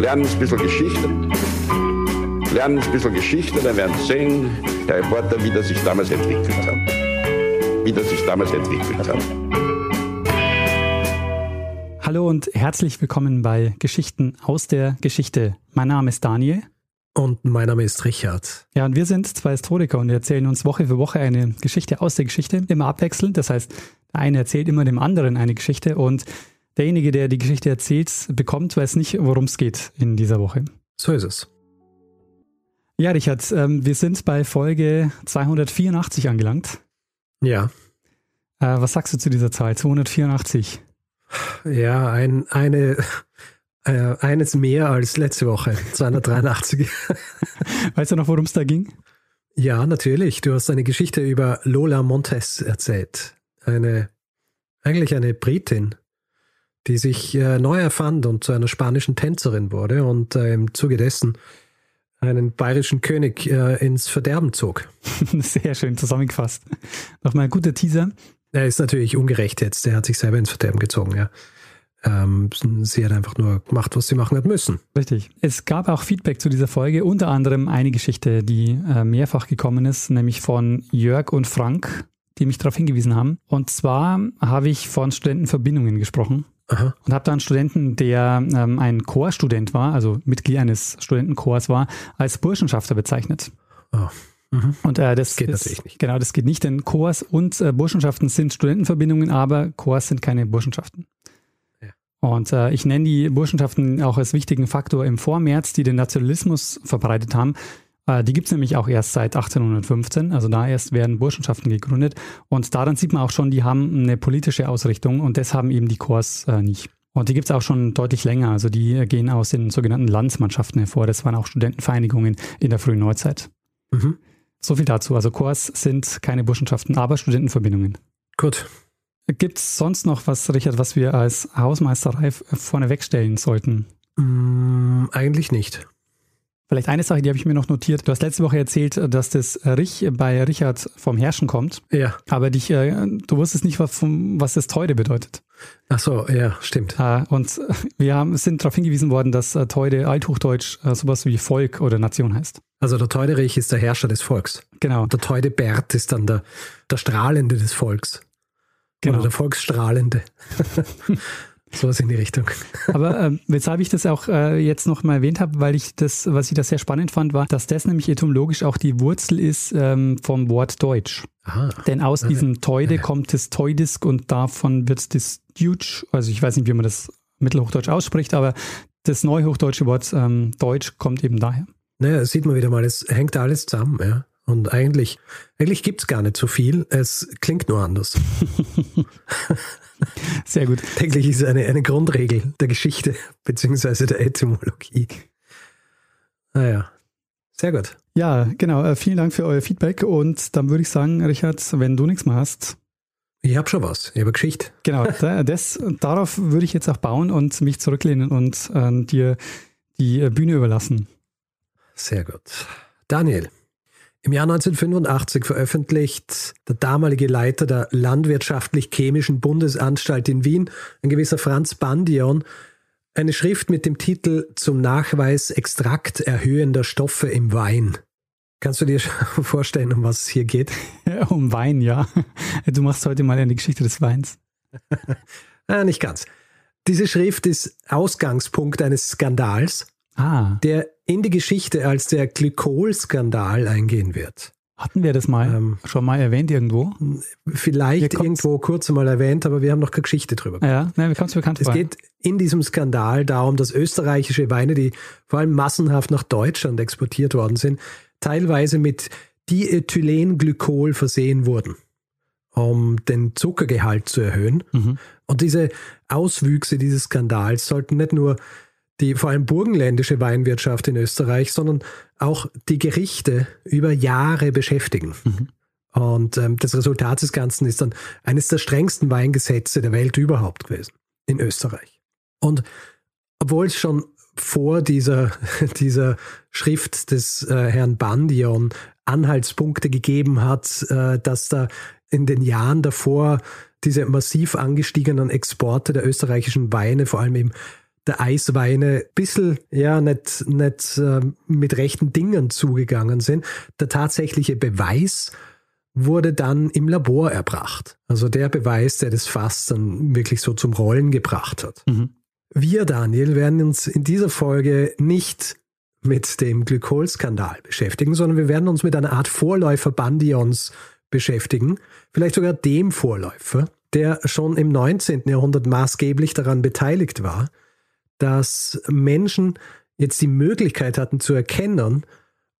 lernen ein bisschen Geschichte. Lernen ein bisschen Geschichte, dann werden Sie sehen, Herr Reporter, wie das sich damals entwickelt hat. Wie das sich damals entwickelt hat. Hallo und herzlich willkommen bei Geschichten aus der Geschichte. Mein Name ist Daniel. Und mein Name ist Richard. Ja, und wir sind zwei Historiker und wir erzählen uns Woche für Woche eine Geschichte aus der Geschichte, immer abwechselnd. Das heißt, der eine erzählt immer dem anderen eine Geschichte und derjenige, der die Geschichte erzählt, bekommt, weiß nicht, worum es geht in dieser Woche. So ist es. Ja, Richard, ähm, wir sind bei Folge 284 angelangt. Ja. Äh, was sagst du zu dieser Zahl? 284? Ja, ein, eine, äh, eines mehr als letzte Woche, 283. weißt du noch, worum es da ging? Ja, natürlich. Du hast eine Geschichte über Lola Montes erzählt. Eine, eigentlich eine Britin, die sich äh, neu erfand und zu einer spanischen Tänzerin wurde und äh, im Zuge dessen einen bayerischen König äh, ins Verderben zog. Sehr schön zusammengefasst. Nochmal ein guter Teaser. Er ist natürlich ungerecht jetzt. Er hat sich selber ins Verderben gezogen, ja. Ähm, sie hat einfach nur gemacht, was sie machen hat müssen. Richtig. Es gab auch Feedback zu dieser Folge, unter anderem eine Geschichte, die äh, mehrfach gekommen ist, nämlich von Jörg und Frank, die mich darauf hingewiesen haben. Und zwar habe ich von Studentenverbindungen gesprochen. Aha. Und habe da einen Studenten, der ähm, ein Chorstudent war, also Mitglied eines Studentenchors war, als Burschenschafter bezeichnet. Oh. Mhm. Und äh, das, geht ist, natürlich nicht. Genau, das geht nicht, denn Chors und äh, Burschenschaften sind Studentenverbindungen, aber Chors sind keine Burschenschaften. Ja. Und äh, ich nenne die Burschenschaften auch als wichtigen Faktor im Vormärz, die den Nationalismus verbreitet haben. Äh, die gibt es nämlich auch erst seit 1815, also da erst werden Burschenschaften gegründet. Und daran sieht man auch schon, die haben eine politische Ausrichtung und das haben eben die Chors äh, nicht. Und die gibt es auch schon deutlich länger. Also die gehen aus den sogenannten Landsmannschaften hervor. Das waren auch Studentenvereinigungen in der frühen Neuzeit. Mhm. So viel dazu. Also Chors sind keine Burschenschaften, aber Studentenverbindungen. Gut. Gibt es sonst noch was, Richard, was wir als Hausmeisterei vorneweg stellen sollten? Mm, eigentlich nicht. Vielleicht eine Sache, die habe ich mir noch notiert. Du hast letzte Woche erzählt, dass das Rich bei Richard vom Herrschen kommt. Ja. Aber dich, äh, du wusstest nicht, was, was das Teude bedeutet. Ach so, ja, stimmt. Äh, und wir haben, sind darauf hingewiesen worden, dass äh, Teude Althochdeutsch sowas wie Volk oder Nation heißt. Also der Teuderich ist der Herrscher des Volks. Genau. Und der Teudebert ist dann der, der Strahlende des Volks. Genau. Oder der Volksstrahlende. Sowas in die Richtung. Aber äh, weshalb ich das auch äh, jetzt noch mal erwähnt habe, weil ich das, was ich da sehr spannend fand, war, dass das nämlich etymologisch auch die Wurzel ist ähm, vom Wort Deutsch. Aha. Denn aus diesem Teude kommt das Teudisk und davon wird das Deutsch, also ich weiß nicht, wie man das Mittelhochdeutsch ausspricht, aber das neuhochdeutsche Wort ähm, Deutsch kommt eben daher. Naja, sieht man wieder mal, es hängt alles zusammen, ja. Und eigentlich, eigentlich gibt es gar nicht so viel, es klingt nur anders. Sehr gut. Täglich ist eine, eine Grundregel der Geschichte bzw. der Etymologie. Naja, ah sehr gut. Ja, genau. Äh, vielen Dank für euer Feedback. Und dann würde ich sagen, Richard, wenn du nichts mehr hast. Ich habe schon was. Ich habe Geschichte. Genau. Das, darauf würde ich jetzt auch bauen und mich zurücklehnen und äh, dir die Bühne überlassen. Sehr gut. Daniel, im Jahr 1985 veröffentlicht der damalige Leiter der Landwirtschaftlich-Chemischen Bundesanstalt in Wien, ein gewisser Franz Bandion, eine Schrift mit dem Titel Zum Nachweis Extrakt erhöhender Stoffe im Wein. Kannst du dir vorstellen, um was es hier geht? um Wein, ja. Du machst heute mal eine Geschichte des Weins. ah, nicht ganz. Diese Schrift ist Ausgangspunkt eines Skandals, ah. der in die Geschichte als der Glykol-Skandal eingehen wird. Hatten wir das mal ähm, schon mal erwähnt irgendwo? Vielleicht irgendwo kurz mal erwähnt, aber wir haben noch keine Geschichte drüber. Ja, nein, wir kommen es bekannt vor. Es geht in diesem Skandal darum, dass österreichische Weine, die vor allem massenhaft nach Deutschland exportiert worden sind, teilweise mit Diethylenglykol versehen wurden, um den Zuckergehalt zu erhöhen. Mhm. Und diese Auswüchse dieses Skandals sollten nicht nur die vor allem burgenländische Weinwirtschaft in Österreich, sondern auch die Gerichte über Jahre beschäftigen. Mhm. Und ähm, das Resultat des Ganzen ist dann eines der strengsten Weingesetze der Welt überhaupt gewesen in Österreich. Und obwohl es schon vor dieser, dieser Schrift des äh, Herrn Bandion Anhaltspunkte gegeben hat, äh, dass da in den Jahren davor diese massiv angestiegenen Exporte der österreichischen Weine, vor allem im der Eisweine ein bisschen ja, nicht, nicht äh, mit rechten Dingen zugegangen sind. Der tatsächliche Beweis wurde dann im Labor erbracht. Also der Beweis, der das Fass dann wirklich so zum Rollen gebracht hat. Mhm. Wir, Daniel, werden uns in dieser Folge nicht mit dem Glykolskandal beschäftigen, sondern wir werden uns mit einer Art Vorläufer Bandions beschäftigen, vielleicht sogar dem Vorläufer, der schon im 19. Jahrhundert maßgeblich daran beteiligt war, dass Menschen jetzt die Möglichkeit hatten zu erkennen,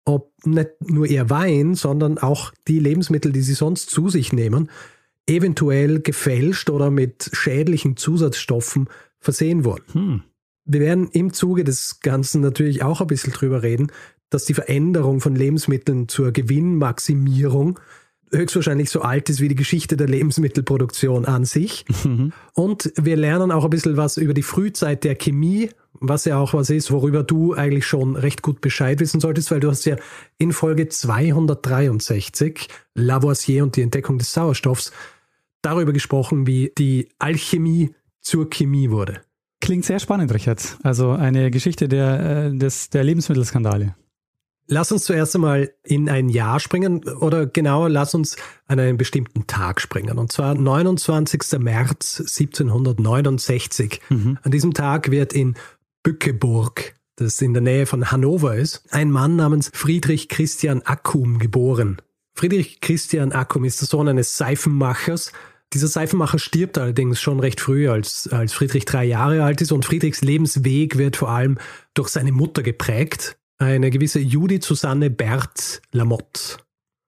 ob nicht nur ihr Wein, sondern auch die Lebensmittel, die sie sonst zu sich nehmen, eventuell gefälscht oder mit schädlichen Zusatzstoffen versehen wurden. Hm. Wir werden im Zuge des Ganzen natürlich auch ein bisschen drüber reden, dass die Veränderung von Lebensmitteln zur Gewinnmaximierung höchstwahrscheinlich so alt ist wie die Geschichte der Lebensmittelproduktion an sich. Mhm. Und wir lernen auch ein bisschen was über die Frühzeit der Chemie, was ja auch was ist, worüber du eigentlich schon recht gut Bescheid wissen solltest, weil du hast ja in Folge 263 Lavoisier und die Entdeckung des Sauerstoffs darüber gesprochen, wie die Alchemie zur Chemie wurde. Klingt sehr spannend, Richard. Also eine Geschichte der, äh, des, der Lebensmittelskandale. Lass uns zuerst einmal in ein Jahr springen oder genauer, lass uns an einen bestimmten Tag springen. Und zwar 29. März 1769. Mhm. An diesem Tag wird in Bückeburg, das in der Nähe von Hannover ist, ein Mann namens Friedrich Christian Accum geboren. Friedrich Christian Accum ist der Sohn eines Seifenmachers. Dieser Seifenmacher stirbt allerdings schon recht früh, als, als Friedrich drei Jahre alt ist und Friedrichs Lebensweg wird vor allem durch seine Mutter geprägt eine gewisse Judith Susanne Bert Lamotte.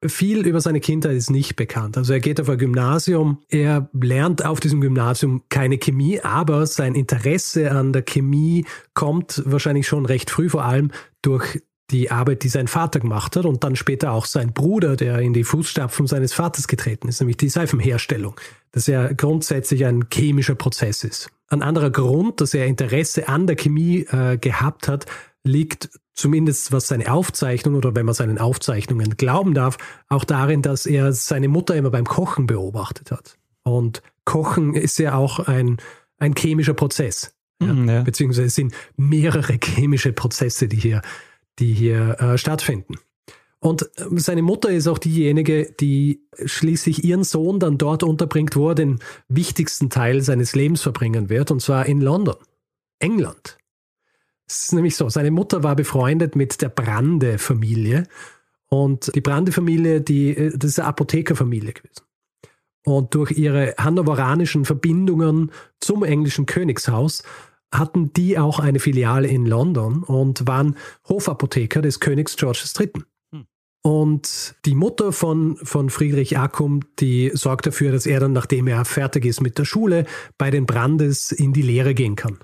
Viel über seine Kindheit ist nicht bekannt. Also er geht auf ein Gymnasium, er lernt auf diesem Gymnasium keine Chemie, aber sein Interesse an der Chemie kommt wahrscheinlich schon recht früh, vor allem durch die Arbeit, die sein Vater gemacht hat und dann später auch sein Bruder, der in die Fußstapfen seines Vaters getreten ist, nämlich die Seifenherstellung, das ja grundsätzlich ein chemischer Prozess ist. Ein anderer Grund, dass er Interesse an der Chemie äh, gehabt hat, liegt zumindest was seine Aufzeichnung oder wenn man seinen Aufzeichnungen glauben darf, auch darin, dass er seine Mutter immer beim Kochen beobachtet hat. Und Kochen ist ja auch ein, ein chemischer Prozess. Mhm, ja. Beziehungsweise es sind mehrere chemische Prozesse, die hier, die hier äh, stattfinden. Und ähm, seine Mutter ist auch diejenige, die schließlich ihren Sohn dann dort unterbringt, wo er den wichtigsten Teil seines Lebens verbringen wird, und zwar in London, England. Es ist nämlich so, seine Mutter war befreundet mit der Brande-Familie. Und die Brande-Familie, die, äh, das ist eine Apothekerfamilie gewesen. Und durch ihre hannoveranischen Verbindungen zum englischen Königshaus hatten die auch eine Filiale in London und waren Hofapotheker des Königs George III. Hm. Und die Mutter von, von Friedrich Accum, die sorgt dafür, dass er dann, nachdem er fertig ist mit der Schule, bei den Brandes in die Lehre gehen kann.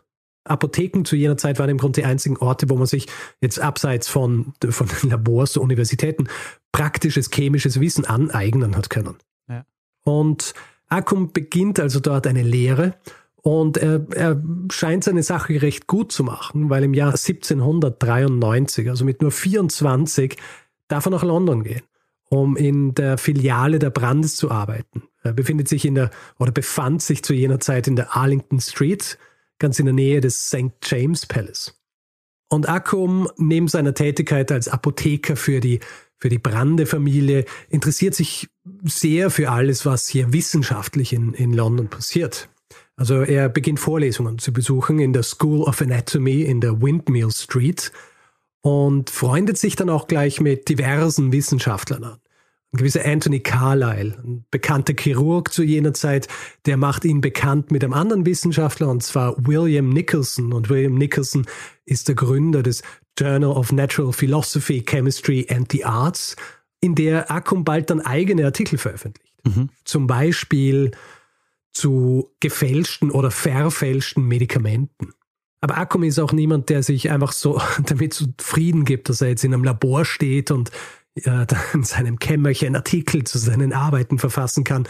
Apotheken zu jener Zeit waren im Grunde die einzigen Orte, wo man sich jetzt abseits von, von Labors, Universitäten, praktisches chemisches Wissen aneignen hat können. Ja. Und Akkum beginnt also dort eine Lehre und er, er scheint seine Sache recht gut zu machen, weil im Jahr 1793, also mit nur 24, darf er nach London gehen, um in der Filiale der Brandes zu arbeiten. Er befindet sich in der, oder befand sich zu jener Zeit in der Arlington Street, ganz in der Nähe des St. James Palace. Und Accum, neben seiner Tätigkeit als Apotheker für die, für die Brande-Familie, interessiert sich sehr für alles, was hier wissenschaftlich in, in London passiert. Also er beginnt Vorlesungen zu besuchen in der School of Anatomy in der Windmill Street und freundet sich dann auch gleich mit diversen Wissenschaftlern an. Ein gewisser Anthony Carlyle, ein bekannter Chirurg zu jener Zeit, der macht ihn bekannt mit einem anderen Wissenschaftler, und zwar William Nicholson. Und William Nicholson ist der Gründer des Journal of Natural Philosophy, Chemistry and the Arts, in der Accum bald dann eigene Artikel veröffentlicht. Mhm. Zum Beispiel zu gefälschten oder verfälschten Medikamenten. Aber Accum ist auch niemand, der sich einfach so damit zufrieden gibt, dass er jetzt in einem Labor steht und äh, in seinem Kämmerchen Artikel zu seinen Arbeiten verfassen kann.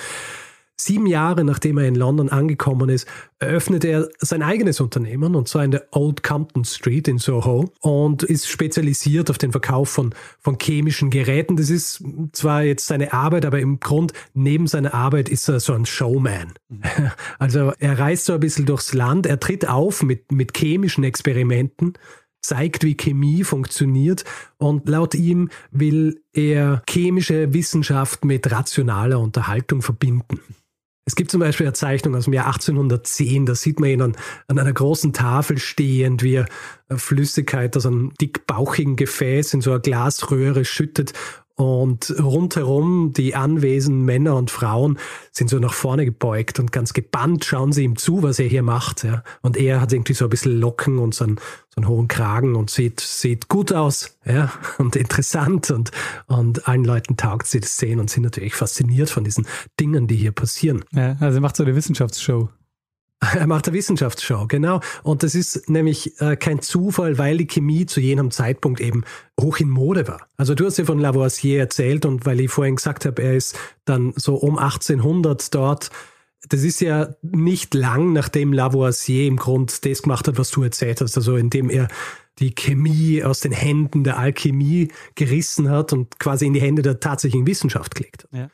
Sieben Jahre nachdem er in London angekommen ist, eröffnet er sein eigenes Unternehmen und zwar in der Old Compton Street in Soho und ist spezialisiert auf den Verkauf von, von chemischen Geräten. Das ist zwar jetzt seine Arbeit, aber im Grund neben seiner Arbeit ist er so ein Showman. Mhm. Also er reist so ein bisschen durchs Land, er tritt auf mit, mit chemischen Experimenten zeigt, wie Chemie funktioniert. Und laut ihm will er chemische Wissenschaft mit rationaler Unterhaltung verbinden. Es gibt zum Beispiel eine Zeichnung aus dem Jahr 1810, da sieht man ihn an, an einer großen Tafel stehend, wie er Flüssigkeit aus einem dickbauchigen Gefäß in so eine Glasröhre schüttet und rundherum die anwesenden Männer und Frauen sind so nach vorne gebeugt und ganz gebannt schauen sie ihm zu, was er hier macht. Ja. Und er hat irgendwie so ein bisschen Locken und so einen, so einen hohen Kragen und sieht, sieht gut aus ja, und interessant. Und, und allen Leuten taugt sie das sehen und sind natürlich fasziniert von diesen Dingen, die hier passieren. Ja, also er macht so eine Wissenschaftsshow. Er macht eine Wissenschaftsshow, genau. Und das ist nämlich äh, kein Zufall, weil die Chemie zu jenem Zeitpunkt eben hoch in Mode war. Also du hast ja von Lavoisier erzählt und weil ich vorhin gesagt habe, er ist dann so um 1800 dort. Das ist ja nicht lang, nachdem Lavoisier im Grund das gemacht hat, was du erzählt hast. Also indem er die Chemie aus den Händen der Alchemie gerissen hat und quasi in die Hände der tatsächlichen Wissenschaft gelegt hat. Ja.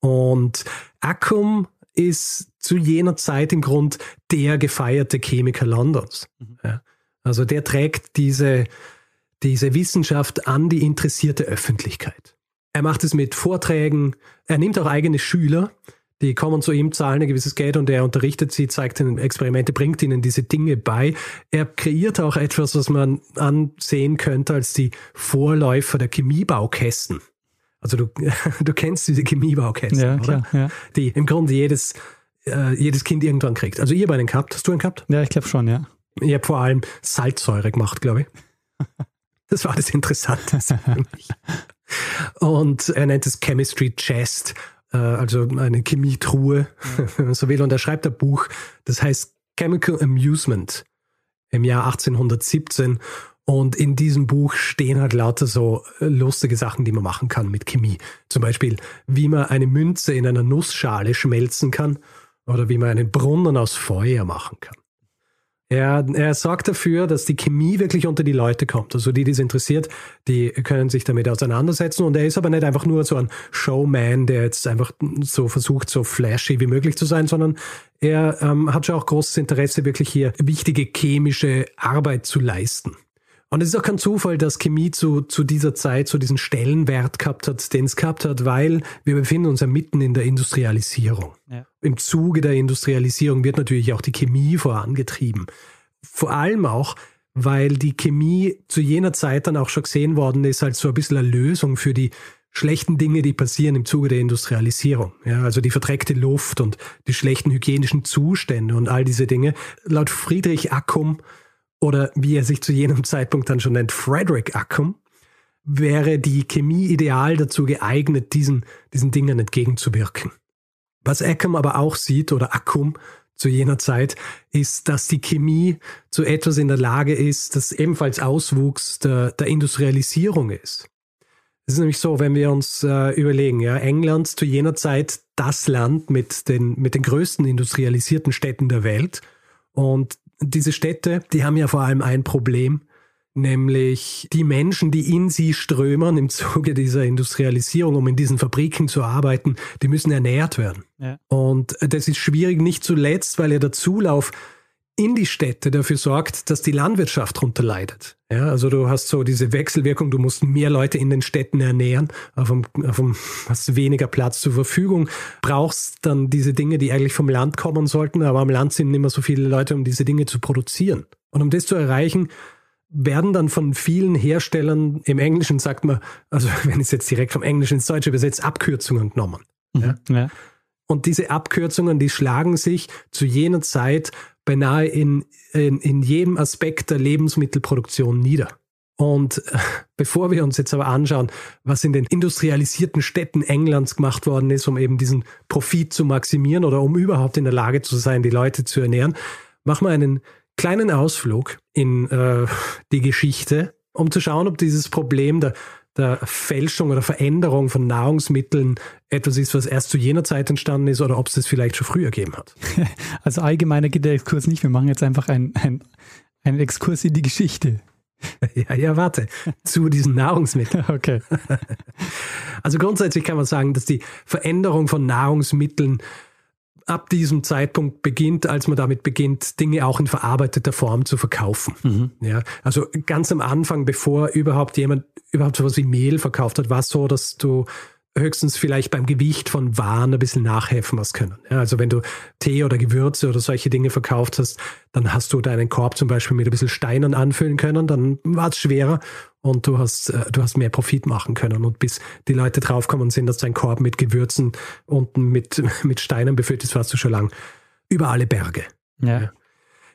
Und Accum ist zu jener Zeit im Grund der gefeierte Chemiker Londons. Mhm. Ja. Also der trägt diese, diese Wissenschaft an die interessierte Öffentlichkeit. Er macht es mit Vorträgen, er nimmt auch eigene Schüler, die kommen zu ihm, zahlen ein gewisses Geld und er unterrichtet sie, zeigt ihnen Experimente, bringt ihnen diese Dinge bei. Er kreiert auch etwas, was man ansehen könnte als die Vorläufer der Chemiebaukästen. Also du, du kennst diese Chemiebaukästen, ja, oder? Klar, ja. Die im Grunde jedes, äh, jedes Kind irgendwann kriegt. Also ihr bei einen gehabt, hast du einen gehabt? Ja, ich glaube schon, ja. Ich habe vor allem Salzsäure gemacht, glaube ich. Das war das Interessanteste für mich. Und er nennt es Chemistry Chest, äh, also eine Chemietruhe, ja. wenn man so will. Und er schreibt ein Buch, das heißt Chemical Amusement im Jahr 1817 und in diesem Buch stehen halt lauter so äh, lustige Sachen, die man machen kann mit Chemie. Zum Beispiel, wie man eine Münze in einer Nussschale schmelzen kann oder wie man einen Brunnen aus Feuer machen kann. Er, er sorgt dafür, dass die Chemie wirklich unter die Leute kommt. Also die, die es interessiert, die können sich damit auseinandersetzen. Und er ist aber nicht einfach nur so ein Showman, der jetzt einfach so versucht, so flashy wie möglich zu sein, sondern er ähm, hat schon auch großes Interesse, wirklich hier wichtige chemische Arbeit zu leisten. Und es ist auch kein Zufall, dass Chemie zu, zu dieser Zeit so diesen Stellenwert gehabt hat, den es gehabt hat, weil wir befinden uns ja mitten in der Industrialisierung. Ja. Im Zuge der Industrialisierung wird natürlich auch die Chemie vorangetrieben. Vor allem auch, weil die Chemie zu jener Zeit dann auch schon gesehen worden ist als so ein bisschen eine Lösung für die schlechten Dinge, die passieren im Zuge der Industrialisierung. Ja, also die verdreckte Luft und die schlechten hygienischen Zustände und all diese Dinge. Laut Friedrich Accum oder wie er sich zu jenem Zeitpunkt dann schon nennt, Frederick Accum, wäre die Chemie ideal dazu geeignet, diesen, diesen Dingen entgegenzuwirken. Was Accum aber auch sieht, oder Accum zu jener Zeit, ist, dass die Chemie zu etwas in der Lage ist, das ebenfalls Auswuchs der, der Industrialisierung ist. Es ist nämlich so, wenn wir uns äh, überlegen, ja, England zu jener Zeit das Land mit den, mit den größten industrialisierten Städten der Welt und diese Städte, die haben ja vor allem ein Problem, nämlich die Menschen, die in sie strömen im Zuge dieser Industrialisierung, um in diesen Fabriken zu arbeiten, die müssen ernährt werden. Ja. Und das ist schwierig nicht zuletzt, weil ja der Zulauf in die Städte dafür sorgt, dass die Landwirtschaft darunter leidet. Ja, also du hast so diese Wechselwirkung, du musst mehr Leute in den Städten ernähren, auf dem, auf dem hast weniger Platz zur Verfügung, brauchst dann diese Dinge, die eigentlich vom Land kommen sollten, aber am Land sind nicht mehr so viele Leute, um diese Dinge zu produzieren. Und um das zu erreichen, werden dann von vielen Herstellern, im Englischen sagt man, also wenn ich es jetzt direkt vom Englischen ins Deutsche übersetze, Abkürzungen genommen. Mhm. Ja? ja. Und diese Abkürzungen, die schlagen sich zu jener Zeit beinahe in, in, in jedem Aspekt der Lebensmittelproduktion nieder. Und bevor wir uns jetzt aber anschauen, was in den industrialisierten Städten Englands gemacht worden ist, um eben diesen Profit zu maximieren oder um überhaupt in der Lage zu sein, die Leute zu ernähren, machen wir einen kleinen Ausflug in äh, die Geschichte, um zu schauen, ob dieses Problem der, der Fälschung oder Veränderung von Nahrungsmitteln etwas ist, was erst zu jener Zeit entstanden ist oder ob es das vielleicht schon früher gegeben hat. Also allgemeiner geht der Exkurs nicht. Wir machen jetzt einfach einen ein Exkurs in die Geschichte. Ja, ja, warte. Zu diesen Nahrungsmitteln. Okay. Also grundsätzlich kann man sagen, dass die Veränderung von Nahrungsmitteln ab diesem Zeitpunkt beginnt, als man damit beginnt, Dinge auch in verarbeiteter Form zu verkaufen. Mhm. Ja, also ganz am Anfang, bevor überhaupt jemand überhaupt sowas wie Mehl verkauft hat, war es so, dass du höchstens vielleicht beim Gewicht von Waren ein bisschen nachhelfen was können. Ja, also wenn du Tee oder Gewürze oder solche Dinge verkauft hast, dann hast du deinen Korb zum Beispiel mit ein bisschen Steinen anfüllen können, dann war es schwerer und du hast, äh, du hast mehr Profit machen können. Und bis die Leute draufkommen sind, dass dein Korb mit Gewürzen unten mit, mit Steinen befüllt ist, warst du schon lang über alle Berge. Ja. ja.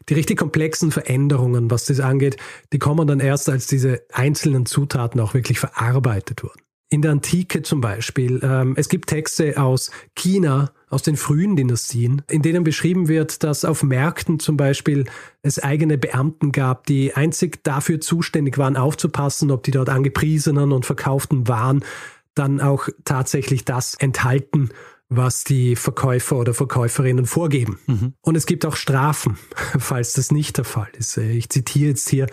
Die richtig komplexen Veränderungen, was das angeht, die kommen dann erst, als diese einzelnen Zutaten auch wirklich verarbeitet wurden in der Antike zum Beispiel. Ähm, es gibt Texte aus China, aus den frühen Dynastien, in denen beschrieben wird, dass auf Märkten zum Beispiel es eigene Beamten gab, die einzig dafür zuständig waren, aufzupassen, ob die dort angepriesenen und verkauften Waren dann auch tatsächlich das enthalten, was die Verkäufer oder Verkäuferinnen vorgeben. Mhm. Und es gibt auch Strafen, falls das nicht der Fall ist. Ich zitiere jetzt hier,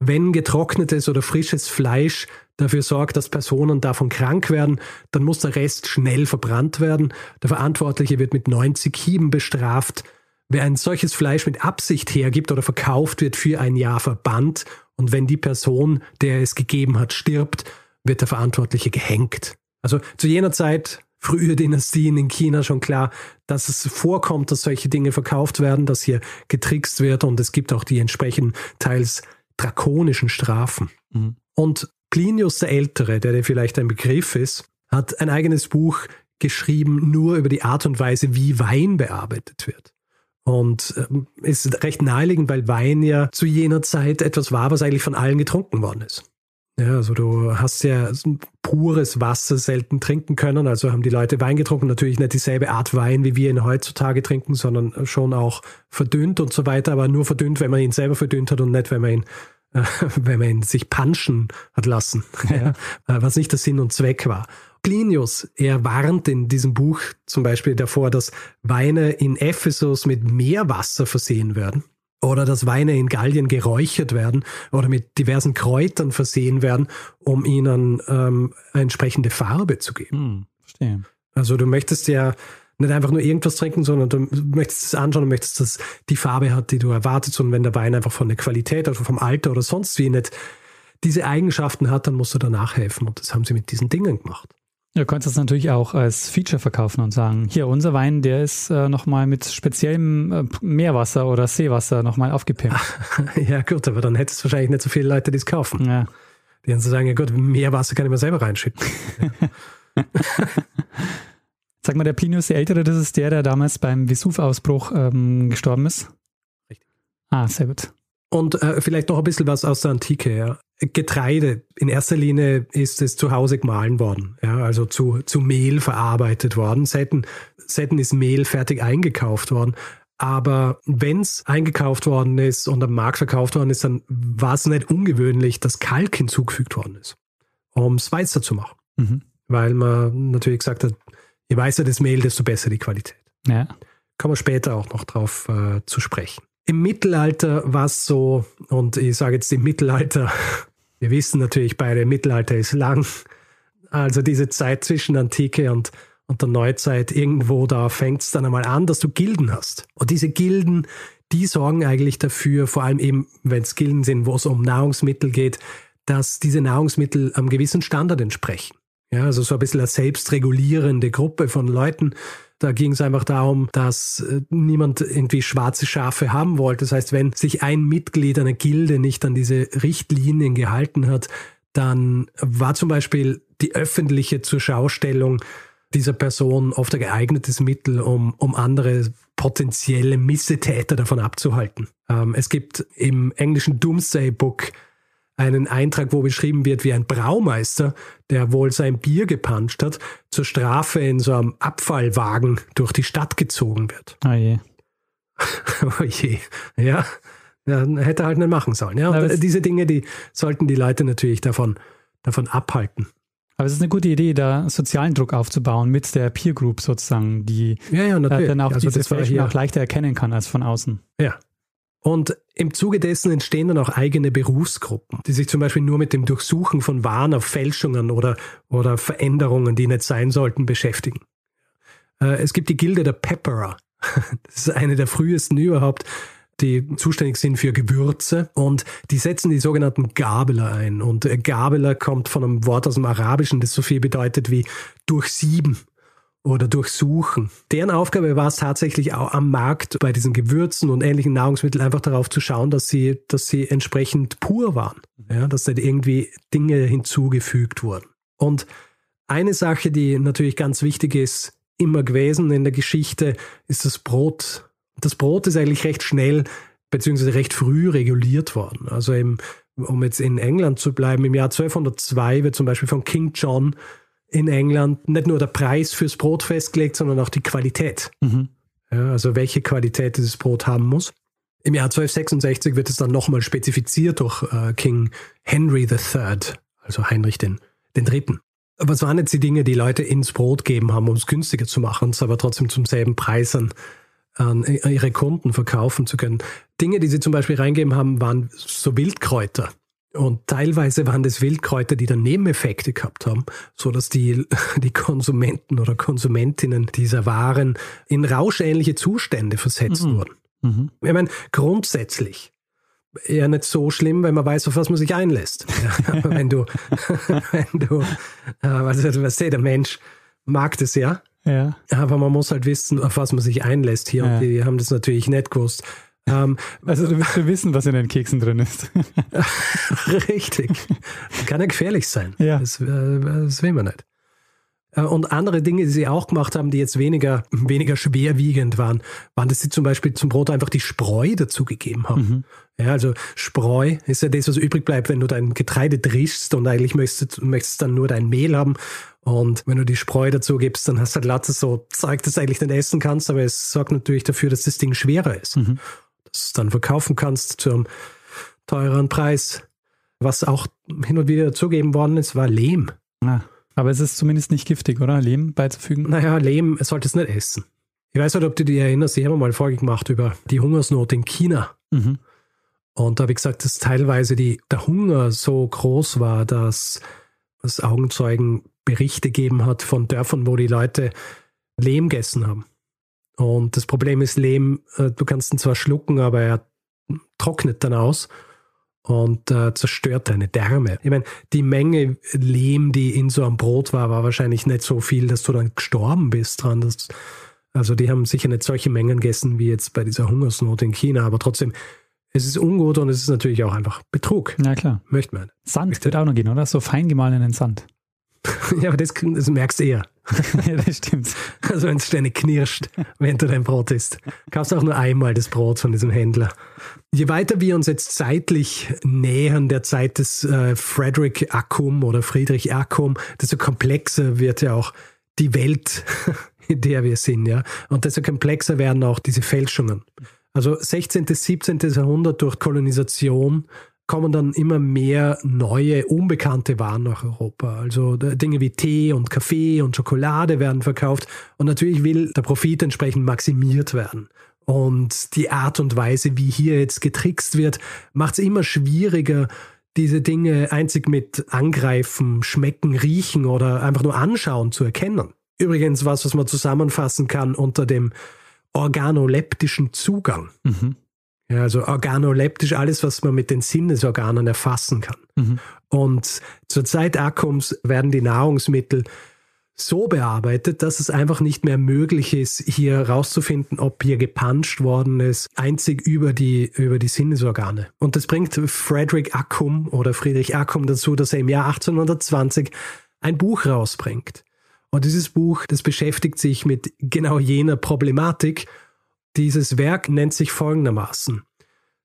wenn getrocknetes oder frisches Fleisch dafür sorgt, dass Personen davon krank werden, dann muss der Rest schnell verbrannt werden. Der Verantwortliche wird mit 90 Hieben bestraft. Wer ein solches Fleisch mit Absicht hergibt oder verkauft, wird für ein Jahr verbannt. Und wenn die Person, der es gegeben hat, stirbt, wird der Verantwortliche gehängt. Also zu jener Zeit, frühe Dynastien in China schon klar, dass es vorkommt, dass solche Dinge verkauft werden, dass hier getrickst wird und es gibt auch die entsprechenden teils drakonischen Strafen. Mhm. Und Plinius der Ältere, der dir vielleicht ein Begriff ist, hat ein eigenes Buch geschrieben, nur über die Art und Weise, wie Wein bearbeitet wird. Und ähm, ist recht naheliegend, weil Wein ja zu jener Zeit etwas war, was eigentlich von allen getrunken worden ist. Ja, also du hast ja pures Wasser selten trinken können, also haben die Leute Wein getrunken, natürlich nicht dieselbe Art Wein, wie wir ihn heutzutage trinken, sondern schon auch verdünnt und so weiter, aber nur verdünnt, wenn man ihn selber verdünnt hat und nicht, wenn man ihn wenn man sich punchen hat lassen, ja. was nicht der Sinn und Zweck war. Plinius, er warnt in diesem Buch zum Beispiel davor, dass Weine in Ephesus mit Meerwasser versehen werden oder dass Weine in Gallien geräuchert werden oder mit diversen Kräutern versehen werden, um ihnen ähm, entsprechende Farbe zu geben. Hm, verstehe. Also du möchtest ja nicht einfach nur irgendwas trinken, sondern du möchtest es anschauen und möchtest, dass die Farbe hat, die du erwartest. Und wenn der Wein einfach von der Qualität oder vom Alter oder sonst wie nicht diese Eigenschaften hat, dann musst du danach helfen. Und das haben sie mit diesen Dingen gemacht. Du könntest das natürlich auch als Feature verkaufen und sagen, hier, unser Wein, der ist äh, nochmal mit speziellem äh, Meerwasser oder Seewasser nochmal aufgepimpt. ja gut, aber dann hättest du wahrscheinlich nicht so viele Leute, die es kaufen. Ja. Die dann so sagen, ja gut, Meerwasser kann ich mir selber reinschütten. Sag mal, der Plinius der Ältere, das ist der, der damals beim Vesuv-Ausbruch ähm, gestorben ist? Richtig. Ah, sehr gut. Und äh, vielleicht noch ein bisschen was aus der Antike. Ja. Getreide, in erster Linie ist es zu Hause gemahlen worden, ja, also zu, zu Mehl verarbeitet worden. Selten, selten ist Mehl fertig eingekauft worden. Aber wenn es eingekauft worden ist und am Markt verkauft worden ist, dann war es nicht ungewöhnlich, dass Kalk hinzugefügt worden ist, um es weißer zu machen. Mhm. Weil man natürlich gesagt hat, Je weißer das Mehl, desto besser die Qualität. Ja. Kommen wir später auch noch drauf äh, zu sprechen. Im Mittelalter war es so, und ich sage jetzt im Mittelalter, wir wissen natürlich beide, Mittelalter ist lang. Also diese Zeit zwischen Antike und, und der Neuzeit, irgendwo da fängt es dann einmal an, dass du Gilden hast. Und diese Gilden, die sorgen eigentlich dafür, vor allem eben, wenn es Gilden sind, wo es um Nahrungsmittel geht, dass diese Nahrungsmittel einem gewissen Standard entsprechen. Ja, also so ein bisschen eine selbstregulierende Gruppe von Leuten. Da ging es einfach darum, dass äh, niemand irgendwie schwarze Schafe haben wollte. Das heißt, wenn sich ein Mitglied einer Gilde nicht an diese Richtlinien gehalten hat, dann war zum Beispiel die öffentliche Zurschaustellung dieser Person oft ein geeignetes Mittel, um, um andere potenzielle Missetäter davon abzuhalten. Ähm, es gibt im englischen Doomsday Book einen Eintrag, wo beschrieben wird, wie ein Braumeister, der wohl sein Bier gepanscht hat, zur Strafe in so einem Abfallwagen durch die Stadt gezogen wird. Oh je. oh je. Ja. ja hätte halt nicht machen sollen. Ja, und diese Dinge, die sollten die Leute natürlich davon, davon abhalten. Aber es ist eine gute Idee, da sozialen Druck aufzubauen mit der Peer Group sozusagen, die ja, ja, natürlich. dann auch also diese Fälschung auch leichter erkennen kann als von außen. Ja. Und im Zuge dessen entstehen dann auch eigene Berufsgruppen, die sich zum Beispiel nur mit dem Durchsuchen von Waren auf Fälschungen oder, oder Veränderungen, die nicht sein sollten, beschäftigen. Äh, es gibt die Gilde der Pepperer. Das ist eine der frühesten überhaupt, die zuständig sind für Gewürze und die setzen die sogenannten Gabeler ein. Und Gabeler kommt von einem Wort aus dem Arabischen, das so viel bedeutet wie durchsieben oder durchsuchen. Deren Aufgabe war es tatsächlich auch am Markt bei diesen Gewürzen und ähnlichen Nahrungsmitteln einfach darauf zu schauen, dass sie, dass sie entsprechend pur waren. Ja, dass da irgendwie Dinge hinzugefügt wurden. Und eine Sache, die natürlich ganz wichtig ist, immer gewesen in der Geschichte, ist das Brot. Das Brot ist eigentlich recht schnell beziehungsweise recht früh reguliert worden. Also im, um jetzt in England zu bleiben, im Jahr 1202 wird zum Beispiel von King John in England nicht nur der Preis fürs Brot festgelegt, sondern auch die Qualität. Mhm. Ja, also welche Qualität dieses Brot haben muss. Im Jahr 1266 wird es dann nochmal spezifiziert durch äh, King Henry III, also Heinrich den, den Dritten. Was waren jetzt die Dinge, die Leute ins Brot geben haben, um es günstiger zu machen, es aber trotzdem zum selben Preis an, an ihre Kunden verkaufen zu können? Dinge, die sie zum Beispiel reingeben haben, waren so Wildkräuter. Und teilweise waren das Wildkräuter, die dann Nebeneffekte gehabt haben, so dass die, die Konsumenten oder Konsumentinnen dieser Waren in rauschähnliche Zustände versetzt mhm. wurden. Mhm. Ich meine, grundsätzlich eher nicht so schlimm, wenn man weiß, auf was man sich einlässt. Ja, wenn du, wenn du, also, du, der Mensch mag das ja. Ja. Aber man muss halt wissen, auf was man sich einlässt hier. Ja. Und die haben das natürlich nicht gewusst. Ähm, also du willst wissen, was in den Keksen drin ist. Richtig. Kann ja gefährlich sein. Ja. Das, äh, das will man nicht. Äh, und andere Dinge, die sie auch gemacht haben, die jetzt weniger, weniger schwerwiegend waren, waren, dass sie zum Beispiel zum Brot einfach die Spreu dazugegeben haben. Mhm. Ja, also Spreu ist ja das, was übrig bleibt, wenn du dein Getreide drischst und eigentlich möchtest, möchtest dann nur dein Mehl haben. Und wenn du die Spreu dazu gibst, dann hast du halt Latte so Zeug, das du eigentlich nicht essen kannst, aber es sorgt natürlich dafür, dass das Ding schwerer ist. Mhm das dann verkaufen kannst zu einem teureren Preis. Was auch hin und wieder zugeben worden ist, war Lehm. Ah, aber es ist zumindest nicht giftig, oder? Lehm beizufügen? Naja, Lehm solltest du nicht essen. Ich weiß nicht, ob du dich erinnerst, ich habe mal eine Folge gemacht über die Hungersnot in China. Mhm. Und da habe ich gesagt, dass teilweise die, der Hunger so groß war, dass es Augenzeugen Berichte gegeben hat von Dörfern, wo die Leute Lehm gegessen haben. Und das Problem ist, Lehm, äh, du kannst ihn zwar schlucken, aber er trocknet dann aus und äh, zerstört deine Därme. Ich meine, die Menge Lehm, die in so einem Brot war, war wahrscheinlich nicht so viel, dass du dann gestorben bist dran. Das, also die haben sicher nicht solche Mengen gegessen wie jetzt bei dieser Hungersnot in China, aber trotzdem, es ist ungut und es ist natürlich auch einfach Betrug. Na klar. Möchte man. Sand Möchte. wird auch noch gehen, oder? So fein gemahlenen Sand. ja, aber das, das merkst du eher. ja, das stimmt. Also wenn es ständig knirscht, wenn du dein Brot isst. Kaufst auch nur einmal das Brot von diesem Händler. Je weiter wir uns jetzt zeitlich nähern der Zeit des äh, Frederick Accum oder Friedrich Accum, desto komplexer wird ja auch die Welt, in der wir sind, ja. Und desto komplexer werden auch diese Fälschungen. Also 16. 17. Jahrhundert durch Kolonisation kommen dann immer mehr neue, unbekannte Waren nach Europa. Also Dinge wie Tee und Kaffee und Schokolade werden verkauft. Und natürlich will der Profit entsprechend maximiert werden. Und die Art und Weise, wie hier jetzt getrickst wird, macht es immer schwieriger, diese Dinge einzig mit Angreifen, Schmecken, Riechen oder einfach nur Anschauen zu erkennen. Übrigens was, was man zusammenfassen kann unter dem organoleptischen Zugang. Mhm. Ja, also organoleptisch, alles, was man mit den Sinnesorganen erfassen kann. Mhm. Und zur Zeit Akkums werden die Nahrungsmittel so bearbeitet, dass es einfach nicht mehr möglich ist, hier rauszufinden, ob hier gepanscht worden ist, einzig über die, über die Sinnesorgane. Und das bringt Frederick Accum oder Friedrich Accum dazu, dass er im Jahr 1820 ein Buch rausbringt. Und dieses Buch, das beschäftigt sich mit genau jener Problematik dieses Werk nennt sich folgendermaßen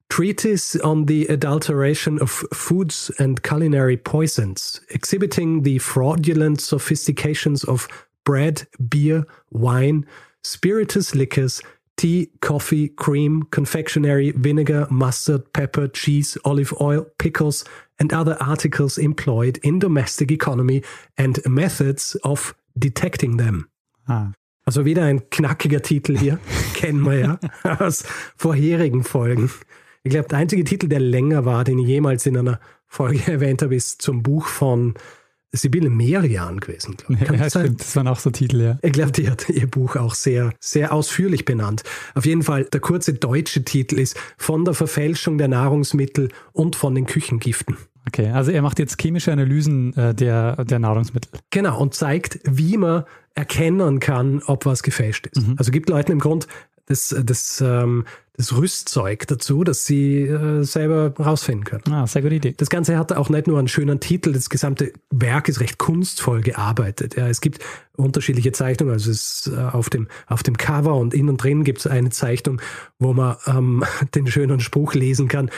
Treatise on the Adulteration of Foods and Culinary Poisons, exhibiting the fraudulent sophistications of bread, beer, wine, spirituous liquors, Tea, Coffee, Cream, Confectionery, Vinegar, Mustard, Pepper, Cheese, Olive Oil, Pickles and other articles employed in domestic economy and methods of detecting them. Ah. Also wieder ein knackiger Titel hier, kennen wir ja aus vorherigen Folgen. Ich glaube, der einzige Titel, der länger war, den ich jemals in einer Folge erwähnt habe, ist zum Buch von Sibylle Merian gewesen, glaube ich. Kann ja, das stimmt. Das waren auch so Titel, ja. Ich glaube, die hat ihr Buch auch sehr, sehr ausführlich benannt. Auf jeden Fall, der kurze deutsche Titel ist Von der Verfälschung der Nahrungsmittel und von den Küchengiften. Okay, also er macht jetzt chemische Analysen äh, der, der Nahrungsmittel. Genau, und zeigt, wie man erkennen kann, ob was gefälscht ist. Mhm. Also gibt Leuten im Grund das, das, ähm, das Rüstzeug dazu, dass sie äh, selber rausfinden können. Ah, sehr gute Idee. Das Ganze hat auch nicht nur einen schönen Titel, das gesamte Werk ist recht kunstvoll gearbeitet. Ja, es gibt unterschiedliche Zeichnungen, also es ist, äh, auf, dem, auf dem Cover und innen drin gibt es eine Zeichnung, wo man ähm, den schönen Spruch lesen kann,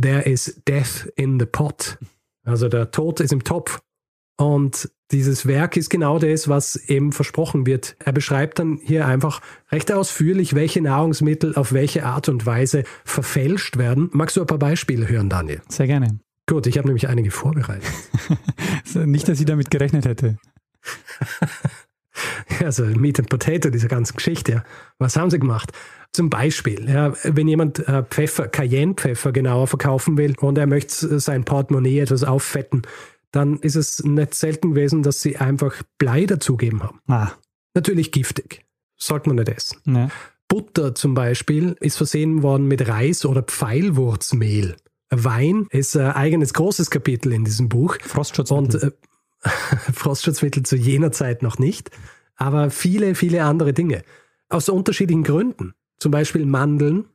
There is death in the pot. Also der Tod ist im Topf. Und dieses Werk ist genau das, was eben versprochen wird. Er beschreibt dann hier einfach recht ausführlich, welche Nahrungsmittel auf welche Art und Weise verfälscht werden. Magst du ein paar Beispiele hören, Daniel? Sehr gerne. Gut, ich habe nämlich einige vorbereitet. Nicht, dass ich damit gerechnet hätte. also Meat and Potato, diese ganze Geschichte. Ja. Was haben sie gemacht? Zum Beispiel, ja, wenn jemand äh, Pfeffer, Cayenne-Pfeffer genauer verkaufen will und er möchte sein Portemonnaie etwas auffetten, dann ist es nicht selten gewesen, dass sie einfach Blei dazugeben haben. Ah. Natürlich giftig. Sollte man nicht essen. Ja. Butter zum Beispiel ist versehen worden mit Reis oder Pfeilwurzmehl. Wein ist ein eigenes großes Kapitel in diesem Buch. Frostschutzmittel. Und äh, Frostschutzmittel zu jener Zeit noch nicht, aber viele, viele andere Dinge. Aus unterschiedlichen Gründen. Zum Beispiel Mandeln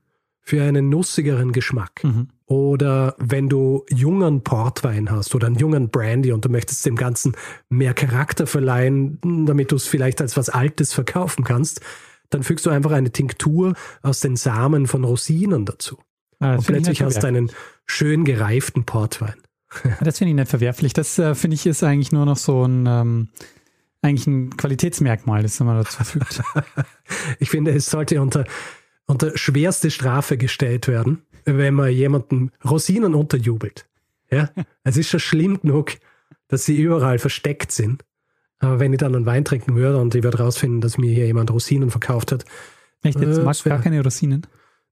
für einen nussigeren Geschmack. Mhm. Oder wenn du jungen Portwein hast oder einen jungen Brandy und du möchtest dem Ganzen mehr Charakter verleihen, damit du es vielleicht als was Altes verkaufen kannst, dann fügst du einfach eine Tinktur aus den Samen von Rosinen dazu. Ah, und plötzlich hast du einen schön gereiften Portwein. das finde ich nicht verwerflich. Das äh, finde ich ist eigentlich nur noch so ein, ähm, eigentlich ein Qualitätsmerkmal, das man dazu fügt. ich finde, es sollte unter, unter schwerste Strafe gestellt werden wenn man jemanden Rosinen unterjubelt. Ja, es ist schon schlimm genug, dass sie überall versteckt sind. Aber wenn ich dann einen Wein trinken würde und ich würde rausfinden, dass mir hier jemand Rosinen verkauft hat. Echt, jetzt äh, magst du gar keine Rosinen?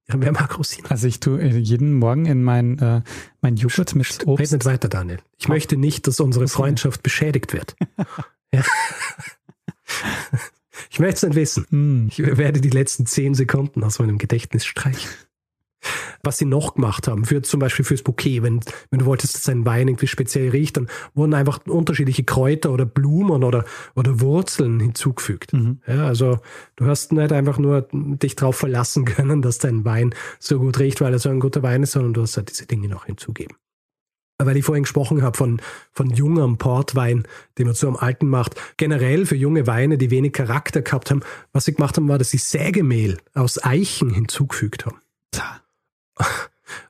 Ja, wer mag Rosinen? Also ich tue äh, jeden Morgen in mein, äh, mein Joghurt mit Obst. Red nicht weiter, Daniel. Ich oh. möchte nicht, dass unsere Rosine. Freundschaft beschädigt wird. ja. Ich möchte es nicht wissen. Mm. Ich werde die letzten zehn Sekunden aus meinem Gedächtnis streichen was sie noch gemacht haben, für zum Beispiel fürs Bouquet, wenn, wenn du wolltest, dass ein Wein irgendwie speziell riecht, dann wurden einfach unterschiedliche Kräuter oder Blumen oder, oder Wurzeln hinzugefügt. Mhm. Ja, also du hast nicht einfach nur dich darauf verlassen können, dass dein Wein so gut riecht, weil er so ein guter Wein ist, sondern du hast halt diese Dinge noch hinzugeben weil ich vorhin gesprochen habe von, von jungem Portwein, den man zu einem alten macht. Generell für junge Weine, die wenig Charakter gehabt haben, was sie gemacht haben, war, dass sie Sägemehl aus Eichen hinzugefügt haben.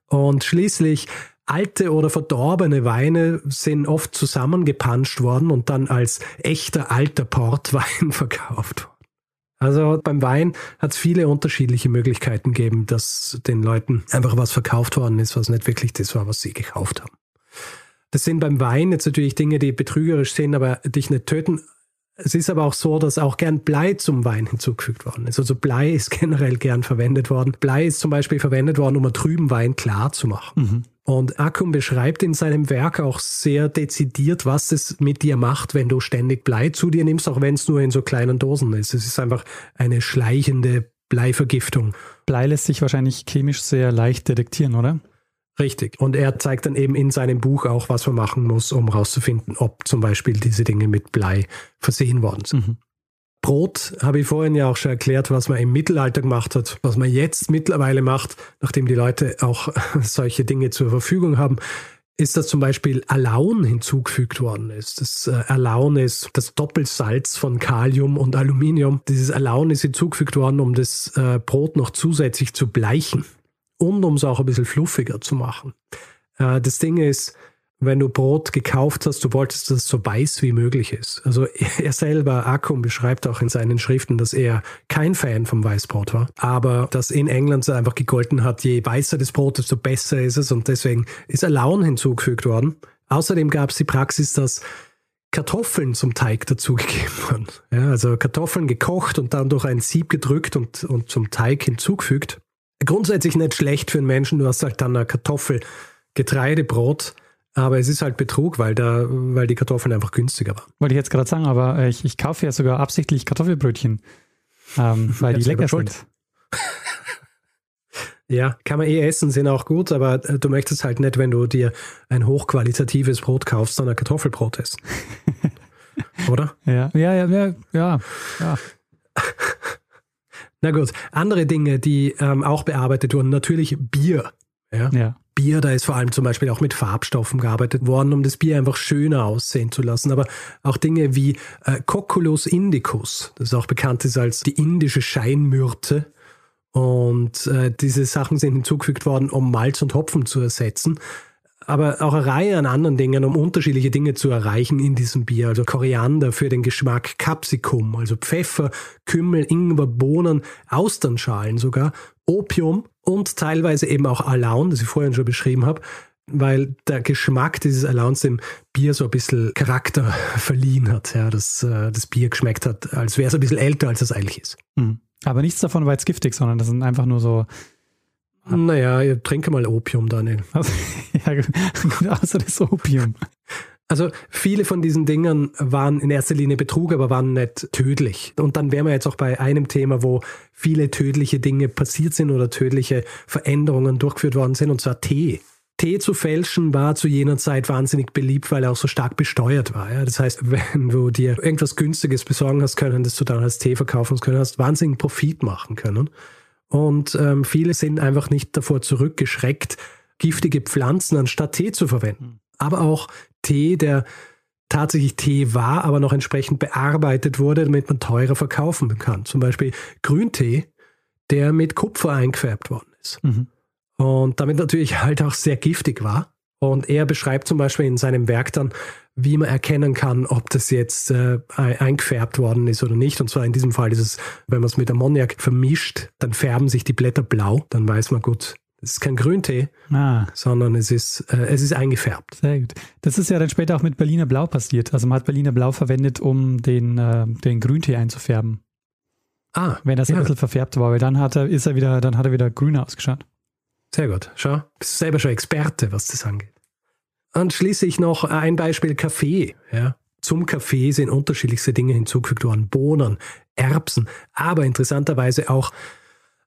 Und schließlich alte oder verdorbene Weine sind oft zusammengepanscht worden und dann als echter alter Portwein verkauft worden. Also beim Wein hat es viele unterschiedliche Möglichkeiten gegeben, dass den Leuten einfach was verkauft worden ist, was nicht wirklich das war, was sie gekauft haben. Das sind beim Wein jetzt natürlich Dinge, die betrügerisch sind, aber dich nicht töten. Es ist aber auch so, dass auch gern Blei zum Wein hinzugefügt worden ist. Also Blei ist generell gern verwendet worden. Blei ist zum Beispiel verwendet worden, um einen trüben Wein klar zu machen. Mhm. Und Akkum beschreibt in seinem Werk auch sehr dezidiert, was es mit dir macht, wenn du ständig Blei zu dir nimmst, auch wenn es nur in so kleinen Dosen ist. Es ist einfach eine schleichende Bleivergiftung. Blei lässt sich wahrscheinlich chemisch sehr leicht detektieren, oder? Richtig. Und er zeigt dann eben in seinem Buch auch, was man machen muss, um herauszufinden, ob zum Beispiel diese Dinge mit Blei versehen worden sind. Mhm. Brot habe ich vorhin ja auch schon erklärt, was man im Mittelalter gemacht hat, was man jetzt mittlerweile macht, nachdem die Leute auch solche Dinge zur Verfügung haben, ist, dass zum Beispiel Alaun hinzugefügt worden ist. Das äh, Alaun ist das Doppelsalz von Kalium und Aluminium. Dieses Alaun ist hinzugefügt worden, um das äh, Brot noch zusätzlich zu bleichen und um es auch ein bisschen fluffiger zu machen. Äh, das Ding ist, wenn du Brot gekauft hast, du wolltest, dass es so weiß wie möglich ist. Also er selber, Akkum, beschreibt auch in seinen Schriften, dass er kein Fan vom Weißbrot war, aber dass in England einfach gegolten hat, je weißer das Brot, desto besser ist es und deswegen ist Alaun hinzugefügt worden. Außerdem gab es die Praxis, dass Kartoffeln zum Teig dazugegeben wurden. Ja, also Kartoffeln gekocht und dann durch ein Sieb gedrückt und, und zum Teig hinzugefügt. Grundsätzlich nicht schlecht für einen Menschen, du hast halt dann eine Kartoffel, Getreidebrot, aber es ist halt Betrug, weil, da, weil die Kartoffeln einfach günstiger waren. Wollte ich jetzt gerade sagen, aber äh, ich, ich kaufe ja sogar absichtlich Kartoffelbrötchen, ähm, weil die lecker sind. ja, kann man eh essen, sind auch gut, aber äh, du möchtest halt nicht, wenn du dir ein hochqualitatives Brot kaufst, sondern Kartoffelbrot essen. Oder? Ja, ja, ja, ja, ja. Na gut, andere Dinge, die ähm, auch bearbeitet wurden, natürlich Bier. Ja? ja. Bier, da ist vor allem zum Beispiel auch mit Farbstoffen gearbeitet worden, um das Bier einfach schöner aussehen zu lassen. Aber auch Dinge wie äh, Cocculus indicus, das auch bekannt ist als die indische Scheinmyrte. Und äh, diese Sachen sind hinzugefügt worden, um Malz und Hopfen zu ersetzen. Aber auch eine Reihe an anderen Dingen, um unterschiedliche Dinge zu erreichen in diesem Bier. Also Koriander für den Geschmack, Capsicum, also Pfeffer, Kümmel, Ingwer, Bohnen, Austernschalen sogar, Opium und teilweise eben auch Alaun, das ich vorhin schon beschrieben habe, weil der Geschmack dieses Alauns dem Bier so ein bisschen Charakter verliehen hat, ja, dass äh, das Bier geschmeckt hat, als wäre es ein bisschen älter, als es eigentlich ist. Mhm. Aber nichts davon war jetzt giftig, sondern das sind einfach nur so. Naja, ich trinke mal Opium, Daniel. Also, ja, gut, außer das Opium. Also viele von diesen Dingern waren in erster Linie Betrug, aber waren nicht tödlich. Und dann wären wir jetzt auch bei einem Thema, wo viele tödliche Dinge passiert sind oder tödliche Veränderungen durchgeführt worden sind, und zwar Tee. Tee zu fälschen war zu jener Zeit wahnsinnig beliebt, weil er auch so stark besteuert war. Ja? Das heißt, wenn du dir irgendwas Günstiges besorgen hast können, das du dann als Tee verkaufen können, hast wahnsinnigen Profit machen können. Und ähm, viele sind einfach nicht davor zurückgeschreckt, giftige Pflanzen anstatt Tee zu verwenden. Aber auch Tee, der tatsächlich Tee war, aber noch entsprechend bearbeitet wurde, damit man teurer verkaufen kann. Zum Beispiel Grüntee, der mit Kupfer eingefärbt worden ist. Mhm. Und damit natürlich halt auch sehr giftig war. Und er beschreibt zum Beispiel in seinem Werk dann, wie man erkennen kann, ob das jetzt äh, eingefärbt worden ist oder nicht. Und zwar in diesem Fall ist es, wenn man es mit Ammoniak vermischt, dann färben sich die Blätter blau. Dann weiß man gut, es ist kein Grüntee, ah. sondern es ist, äh, es ist eingefärbt. Sehr gut. Das ist ja dann später auch mit Berliner Blau passiert. Also man hat Berliner Blau verwendet, um den, äh, den Grüntee einzufärben. Ah. Wenn das ja. ein bisschen verfärbt war, weil dann hat er, ist er wieder, dann hat er wieder grüner ausgeschaut. Sehr gut. Schau, bist du selber schon Experte, was das angeht. Und schließlich noch ein Beispiel Kaffee. Ja. Zum Kaffee sind unterschiedlichste Dinge hinzugefügt worden. Bohnen, Erbsen, aber interessanterweise auch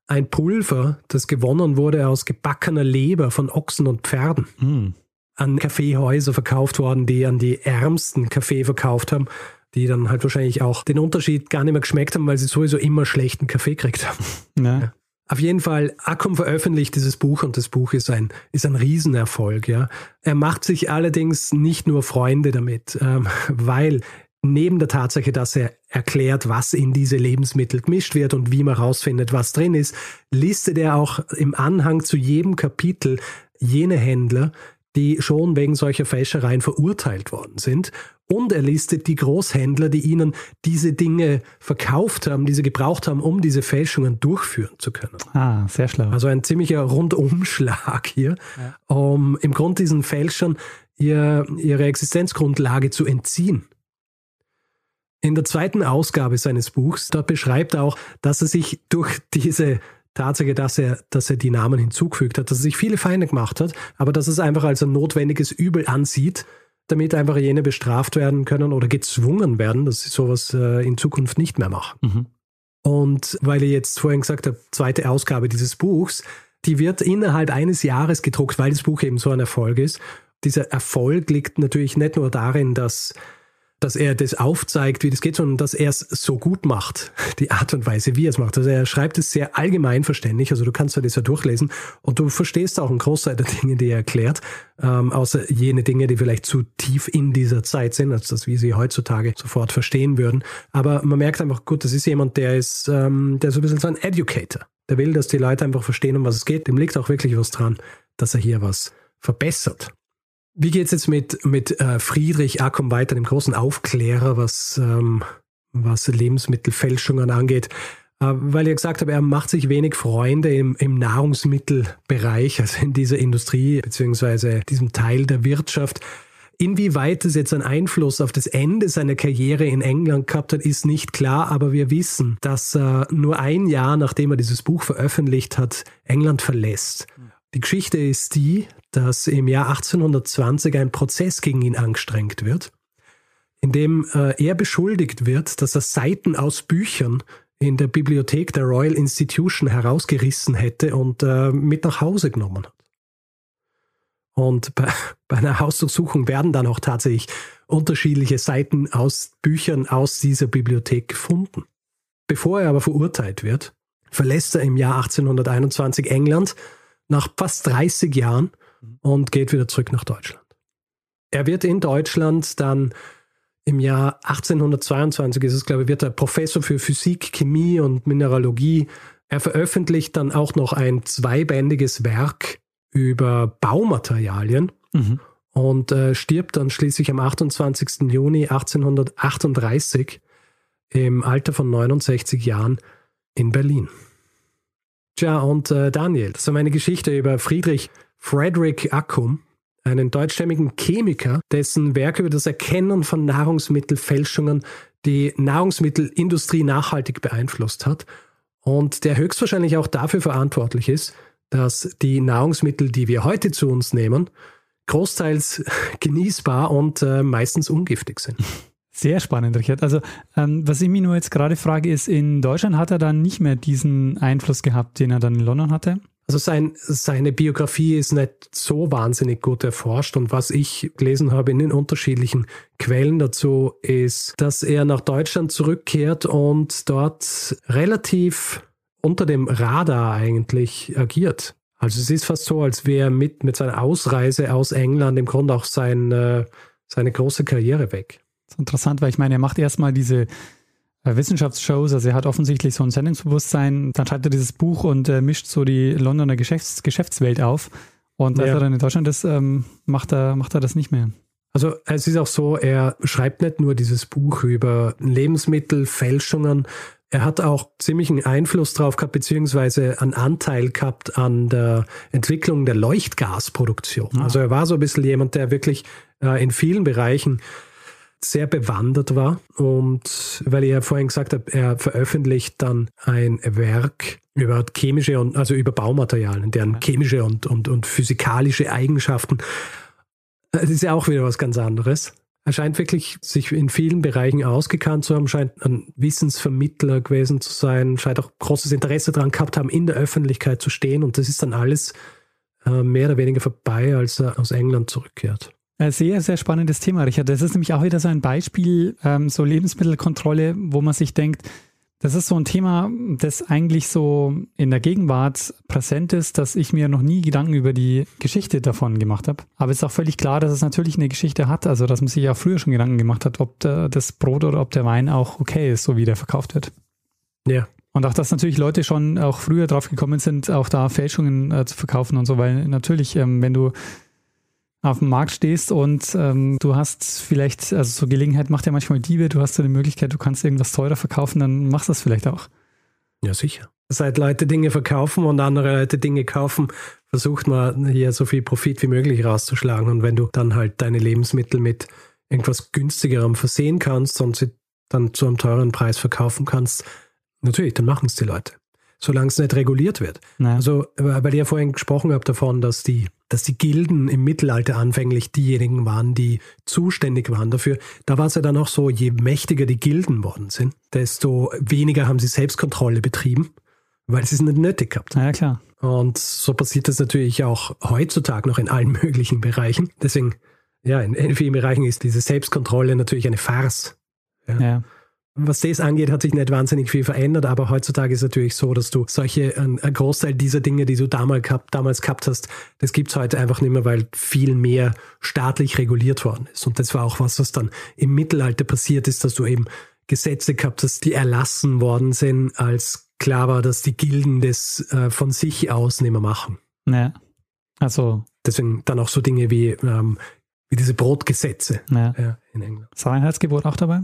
ein Pulver, das gewonnen wurde aus gebackener Leber von Ochsen und Pferden. Mm. An Kaffeehäuser verkauft worden, die an die ärmsten Kaffee verkauft haben, die dann halt wahrscheinlich auch den Unterschied gar nicht mehr geschmeckt haben, weil sie sowieso immer schlechten Kaffee gekriegt haben. Ja. Auf jeden Fall, Akkum veröffentlicht dieses Buch und das Buch ist ein, ist ein Riesenerfolg. Ja. Er macht sich allerdings nicht nur Freunde damit, ähm, weil neben der Tatsache, dass er erklärt, was in diese Lebensmittel gemischt wird und wie man herausfindet, was drin ist, listet er auch im Anhang zu jedem Kapitel jene Händler, die schon wegen solcher Fälschereien verurteilt worden sind. Und er listet die Großhändler, die ihnen diese Dinge verkauft haben, diese gebraucht haben, um diese Fälschungen durchführen zu können. Ah, sehr schlau. Also ein ziemlicher Rundumschlag hier, ja. um im Grunde diesen Fälschern ihr, ihre Existenzgrundlage zu entziehen. In der zweiten Ausgabe seines Buchs, dort beschreibt er auch, dass er sich durch diese Tatsache, dass er, dass er die Namen hinzugefügt hat, dass er sich viele Feinde gemacht hat, aber dass er es einfach als ein notwendiges Übel ansieht, damit einfach jene bestraft werden können oder gezwungen werden, dass sie sowas äh, in Zukunft nicht mehr machen. Mhm. Und weil ich jetzt vorhin gesagt habe, zweite Ausgabe dieses Buchs, die wird innerhalb eines Jahres gedruckt, weil das Buch eben so ein Erfolg ist. Dieser Erfolg liegt natürlich nicht nur darin, dass dass er das aufzeigt, wie das geht, sondern dass er es so gut macht, die Art und Weise, wie er es macht. Also er schreibt es sehr allgemein verständlich, also du kannst das ja durchlesen und du verstehst auch einen Großteil der Dinge, die er erklärt, ähm, außer jene Dinge, die vielleicht zu tief in dieser Zeit sind, als das, wie sie heutzutage sofort verstehen würden. Aber man merkt einfach, gut, das ist jemand, der ist, ähm, der ist ein bisschen so ein Educator. Der will, dass die Leute einfach verstehen, um was es geht. Dem liegt auch wirklich was dran, dass er hier was verbessert. Wie geht es jetzt mit, mit äh, Friedrich Ackum weiter, dem großen Aufklärer, was, ähm, was Lebensmittelfälschungen angeht? Äh, weil ich gesagt habe, er macht sich wenig Freunde im, im Nahrungsmittelbereich, also in dieser Industrie beziehungsweise diesem Teil der Wirtschaft. Inwieweit es jetzt einen Einfluss auf das Ende seiner Karriere in England gehabt hat, ist nicht klar, aber wir wissen, dass er nur ein Jahr nachdem er dieses Buch veröffentlicht hat, England verlässt. Die Geschichte ist die, dass im Jahr 1820 ein Prozess gegen ihn angestrengt wird, in dem äh, er beschuldigt wird, dass er Seiten aus Büchern in der Bibliothek der Royal Institution herausgerissen hätte und äh, mit nach Hause genommen hat. Und bei, bei einer Hausdurchsuchung werden dann auch tatsächlich unterschiedliche Seiten aus Büchern aus dieser Bibliothek gefunden. Bevor er aber verurteilt wird, verlässt er im Jahr 1821 England nach fast 30 Jahren und geht wieder zurück nach Deutschland. Er wird in Deutschland dann im Jahr 1822 ist es, glaube ich, wird er Professor für Physik, Chemie und Mineralogie. Er veröffentlicht dann auch noch ein zweibändiges Werk über Baumaterialien mhm. und äh, stirbt dann schließlich am 28. Juni 1838 im Alter von 69 Jahren in Berlin. Tja, und äh, Daniel, das war meine Geschichte über Friedrich Frederick Ackum, einen deutschstämmigen Chemiker, dessen Werk über das Erkennen von Nahrungsmittelfälschungen die Nahrungsmittelindustrie nachhaltig beeinflusst hat und der höchstwahrscheinlich auch dafür verantwortlich ist, dass die Nahrungsmittel, die wir heute zu uns nehmen, großteils genießbar und äh, meistens ungiftig sind. Sehr spannend, Richard. Also, ähm, was ich mir nur jetzt gerade frage, ist, in Deutschland hat er dann nicht mehr diesen Einfluss gehabt, den er dann in London hatte? Also sein, seine Biografie ist nicht so wahnsinnig gut erforscht und was ich gelesen habe in den unterschiedlichen Quellen dazu ist, dass er nach Deutschland zurückkehrt und dort relativ unter dem Radar eigentlich agiert. Also es ist fast so, als wäre mit, mit seiner Ausreise aus England im Grunde auch sein, äh, seine große Karriere weg. Das ist interessant, weil ich meine, er macht erstmal diese äh, Wissenschaftsshows, also er hat offensichtlich so ein Sendungsbewusstsein, dann schreibt er dieses Buch und äh, mischt so die Londoner Geschäfts Geschäftswelt auf. Und als ja. er dann in Deutschland ist, ähm, macht, er, macht er das nicht mehr. Also es ist auch so, er schreibt nicht nur dieses Buch über Lebensmittelfälschungen, er hat auch ziemlichen Einfluss drauf gehabt, beziehungsweise einen Anteil gehabt an der Entwicklung der Leuchtgasproduktion. Ja. Also er war so ein bisschen jemand, der wirklich äh, in vielen Bereichen sehr bewandert war. Und weil ich ja vorhin gesagt habe, er veröffentlicht dann ein Werk über chemische und also über Baumaterialien, deren chemische und, und, und physikalische Eigenschaften. Das ist ja auch wieder was ganz anderes. Er scheint wirklich sich in vielen Bereichen ausgekannt zu haben, scheint ein Wissensvermittler gewesen zu sein, scheint auch großes Interesse daran gehabt haben, in der Öffentlichkeit zu stehen. Und das ist dann alles äh, mehr oder weniger vorbei, als er aus England zurückkehrt. Sehr, sehr spannendes Thema, Richard. Das ist nämlich auch wieder so ein Beispiel, ähm, so Lebensmittelkontrolle, wo man sich denkt, das ist so ein Thema, das eigentlich so in der Gegenwart präsent ist, dass ich mir noch nie Gedanken über die Geschichte davon gemacht habe. Aber es ist auch völlig klar, dass es natürlich eine Geschichte hat, also dass man sich auch früher schon Gedanken gemacht hat, ob das Brot oder ob der Wein auch okay ist, so wie der verkauft wird. Ja. Und auch, dass natürlich Leute schon auch früher drauf gekommen sind, auch da Fälschungen äh, zu verkaufen und so, weil natürlich, ähm, wenn du auf dem Markt stehst und ähm, du hast vielleicht, also so Gelegenheit macht ja manchmal Diebe, du hast so die Möglichkeit, du kannst irgendwas teurer verkaufen, dann machst du das vielleicht auch. Ja, sicher. Seit Leute Dinge verkaufen und andere Leute Dinge kaufen, versucht man hier so viel Profit wie möglich rauszuschlagen. Und wenn du dann halt deine Lebensmittel mit irgendwas günstigerem versehen kannst und sie dann zu einem teuren Preis verkaufen kannst, natürlich, dann machen es die Leute. Solange es nicht reguliert wird. Naja. Also, weil ihr ja vorhin gesprochen habt davon, dass die dass die Gilden im Mittelalter anfänglich diejenigen waren, die zuständig waren dafür. Da war es ja dann auch so, je mächtiger die Gilden worden sind, desto weniger haben sie Selbstkontrolle betrieben, weil sie es nicht nötig gehabt haben. Ja, klar. Und so passiert das natürlich auch heutzutage noch in allen möglichen Bereichen. Deswegen, ja, in, in vielen Bereichen ist diese Selbstkontrolle natürlich eine Farce. Ja. ja was das angeht, hat sich nicht wahnsinnig viel verändert, aber heutzutage ist es natürlich so, dass du solche, ein, ein Großteil dieser Dinge, die du damals gehabt, damals gehabt hast, das gibt es heute einfach nicht mehr, weil viel mehr staatlich reguliert worden ist. Und das war auch was, was dann im Mittelalter passiert ist, dass du eben Gesetze gehabt hast, die erlassen worden sind, als klar war, dass die Gilden das äh, von sich aus nicht mehr machen. Ja. Also. Deswegen dann auch so Dinge wie ähm, wie diese Brotgesetze Ja. ja, in England. Ist Reinheitsgebot auch dabei?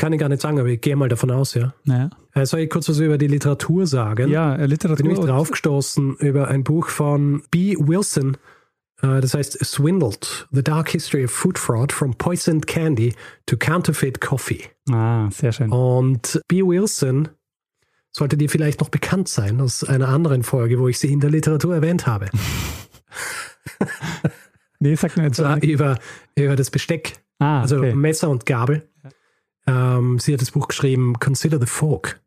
Kann ich gar nicht sagen, aber ich gehe mal davon aus, ja. Ja, Äh, soll ich kurz was über die Literatur sagen? ja äh, Ich Literatur. bin nämlich draufgestoßen über ein Buch von B. Wilson, äh, das heißt Swindled, The Dark History of Food Fraud from Poisoned Candy to Counterfeit Coffee. Ah, sehr schön. Und B. Wilson sollte dir vielleicht noch bekannt sein aus einer anderen Folge, wo ich sie in der Literatur erwähnt habe. Nee, sag mir Und jetzt. zwar über, über das Besteck, Ah, also okay. Messer und Gabel. Ähm, sie hat das Buch geschrieben, Consider the Folk.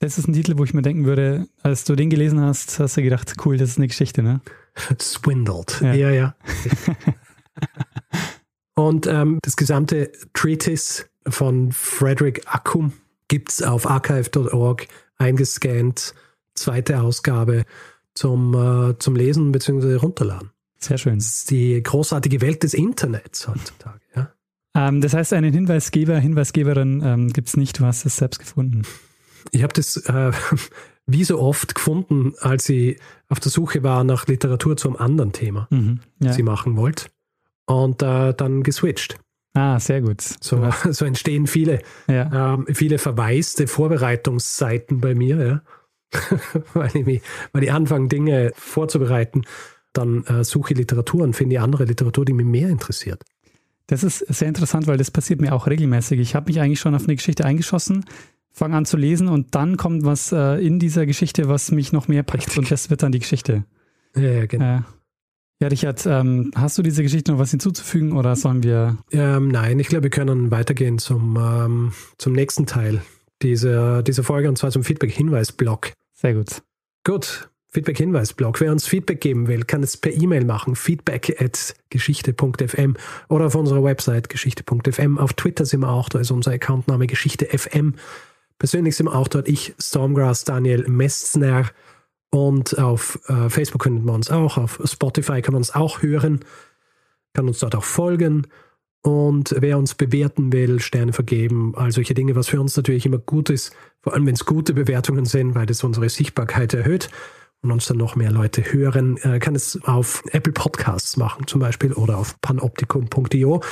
Das ist ein Titel, wo ich mir denken würde, als du den gelesen hast, hast du gedacht, cool, das ist eine Geschichte, ne? Swindled. Ja. Ja, ja. Und ähm, das gesamte Treatise von Frederick Ackum gibt es auf archive.org eingescannt. Zweite Ausgabe zum, äh, zum Lesen bzw. runterladen. Sehr schön. Das ist die großartige Welt des Internets heutzutage. Ja? Ähm, das heißt, einen Hinweisgeber, Hinweisgeberin ähm, gibt es nicht, du hast es selbst gefunden. Ich habe das äh, wie so oft gefunden, als ich auf der Suche war nach Literatur zum anderen Thema, Mhm. Ja. ich machen wollte. Und äh, dann geswitcht. Ah, sehr gut. So, so entstehen viele, Ja. ähm, viele verwaiste Vorbereitungsseiten bei mir, ja. weil, ich mich, weil ich anfange, Dinge vorzubereiten, dann äh, suche ich Literatur und finde andere Literatur, die mich mehr interessiert. Das ist sehr interessant, weil das passiert mir auch regelmäßig. Ich habe mich eigentlich schon auf eine Geschichte eingeschossen, fange an zu lesen und dann kommt was äh, in dieser Geschichte, was mich noch mehr packt und das wird dann die Geschichte. Ja, ja, genau. Äh, ja, Richard, ähm, hast du diese Geschichte noch was hinzuzufügen oder sollen wir Ähm, nein, ich glaube, wir können weitergehen zum, ähm, zum nächsten Teil dieser, dieser Folge und zwar zum Feedback-Hinweis-Blog. Sehr gut. Gut, Feedback-Hinweis-Blog. Wer uns Feedback geben will, kann es per E-Mail machen, feedback at geschichte.fm oder auf unserer Website geschichte.fm. Auf Twitter sind wir auch, da ist unser Accountname geschichte.fm. Persönlich sind wir auch dort, ich, Stormgrass, Daniel Messner und auf äh, Facebook findet man uns auch, auf Spotify kann man uns auch hören, kann uns dort auch folgen. Und wer uns bewerten will, Sterne vergeben, all solche Dinge, was für uns natürlich immer gut ist, vor allem wenn es gute Bewertungen sind, weil das unsere Sichtbarkeit erhöht und uns dann noch mehr Leute hören, äh, kann es auf Apple Podcasts machen zum Beispiel oder auf panoptikum.io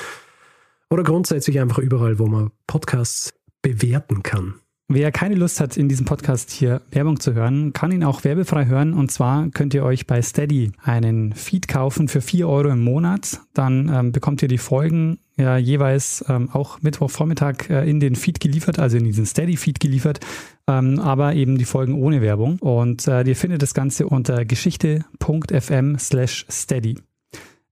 oder grundsätzlich einfach überall, wo man Podcasts bewerten kann. Wer keine Lust hat, in diesem Podcast hier Werbung zu hören, kann ihn auch werbefrei hören. Und zwar könnt ihr euch bei Steady einen Feed kaufen für 4 Euro im Monat. Dann ähm, bekommt ihr die Folgen ja jeweils ähm, auch Mittwochvormittag äh, in den Feed geliefert, also in diesen Steady-Feed geliefert, ähm, aber eben die Folgen ohne Werbung. Und äh, ihr findet das Ganze unter geschichte.fm slash steady.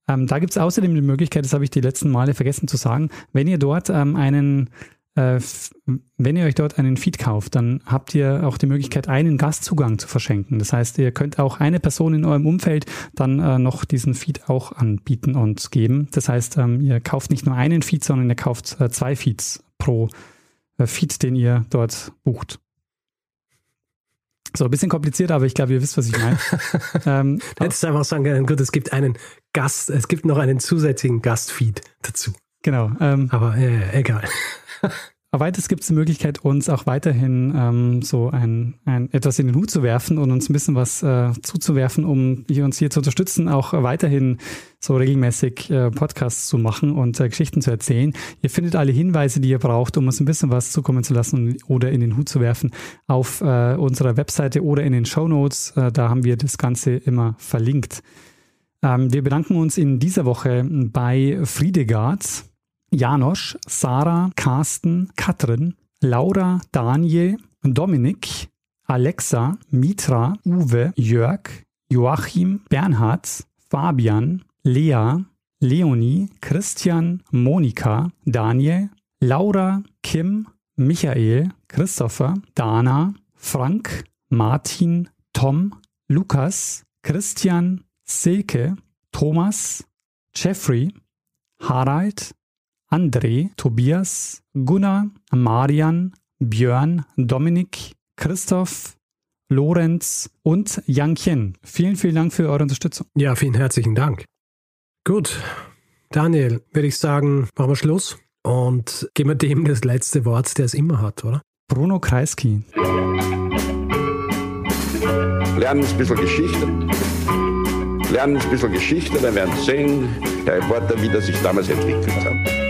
Ähm, da gibt es außerdem die Möglichkeit, das habe ich die letzten Male vergessen zu sagen, wenn ihr dort ähm, einen wenn ihr euch dort einen Feed kauft, dann habt ihr auch die Möglichkeit, einen Gastzugang zu verschenken. Das heißt, ihr könnt auch eine Person in eurem Umfeld dann äh, noch diesen Feed auch anbieten und geben. Das heißt, ähm, ihr kauft nicht nur einen Feed, sondern ihr kauft äh, zwei Feeds pro äh, Feed, den ihr dort bucht. So, ein bisschen kompliziert, aber ich glaube, ihr wisst, was ich meine. ähm, Du hättest einfach sagen können, gut, es gibt einen Gast, es gibt noch einen zusätzlichen Gastfeed dazu. genau. Ähm, Aber äh, egal. Aber weiters gibt es die Möglichkeit, uns auch weiterhin ähm, so ein, ein etwas in den Hut zu werfen und uns ein bisschen was äh, zuzuwerfen, um hier- uns hier zu unterstützen, auch weiterhin so regelmäßig äh, Podcasts zu machen und äh, Geschichten zu erzählen. Ihr findet alle Hinweise, die ihr braucht, um uns ein bisschen was zukommen zu lassen oder in den Hut zu werfen, auf äh, unserer Webseite oder in den Show Notes. Äh, da haben wir das Ganze immer verlinkt. Ähm, wir bedanken uns in dieser Woche bei Friedegard. Janosch, Sarah, Carsten, Katrin, Laura, Daniel, Dominik, Alexa, Mitra, Uwe, Jörg, Joachim, Bernhard, Fabian, Lea, Leonie, Christian, Monika, Daniel, Laura, Kim, Michael, Christopher, Dana, Frank, Martin, Tom, Lukas, Christian, Silke, Thomas, Jeffrey, Harald, André, Tobias, Gunnar, Marian, Björn, Dominik, Christoph, Lorenz und Yankchen. Vielen, vielen Dank für eure Unterstützung. Ja, vielen herzlichen Dank. Gut, Daniel, würde ich sagen, machen wir Schluss und geben wir dem das letzte Wort, der es immer hat, oder? Bruno Kreisky. Lernen ein bisschen Geschichte. lernen ein bisschen Geschichte, dann werden Sie sehen, Herr Reporter, wie das sich damals entwickelt hat.